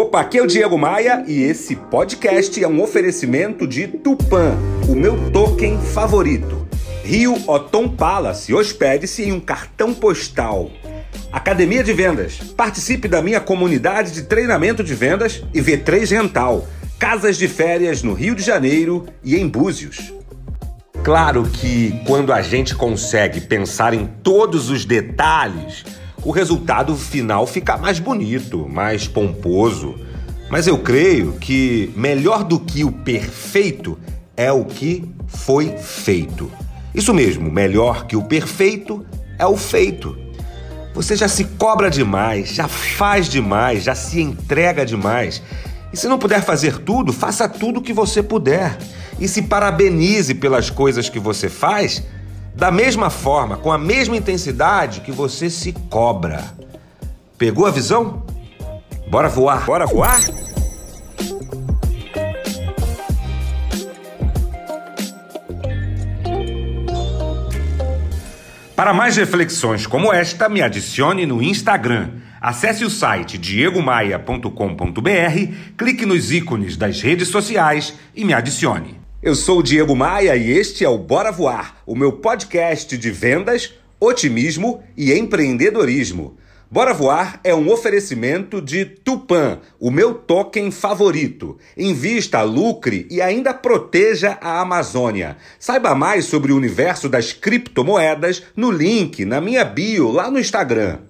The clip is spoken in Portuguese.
Opa, aqui é o Diego Maia e esse podcast é um oferecimento de Tupan, o meu token favorito. Rio Otom Palace, hospede-se em um cartão postal. Academia de Vendas, participe da minha comunidade de treinamento de vendas e V3 Rental, casas de férias no Rio de Janeiro e em Búzios. Claro que quando a gente consegue pensar em todos os detalhes, o resultado final fica mais bonito, mais pomposo. Mas eu creio que melhor do que o perfeito é o que foi feito. Isso mesmo, melhor que o perfeito é o feito. Você já se cobra demais, já faz demais, já se entrega demais. E se não puder fazer tudo, faça tudo o que você puder. E se parabenize pelas coisas que você faz da mesma forma, com a mesma intensidade que você se cobra. Pegou a visão? Bora voar! Bora voar? Para mais reflexões como esta, me adicione no Instagram. Acesse o site diegomaia.com.br, clique nos ícones das redes sociais e me adicione. Eu sou o Diego Maia e este é o Bora Voar, o meu podcast de vendas, otimismo e empreendedorismo. Bora Voar é um oferecimento de Tupan, o meu token favorito. Invista, lucre e ainda proteja a Amazônia. Saiba mais sobre o universo das criptomoedas no link na minha bio lá no Instagram.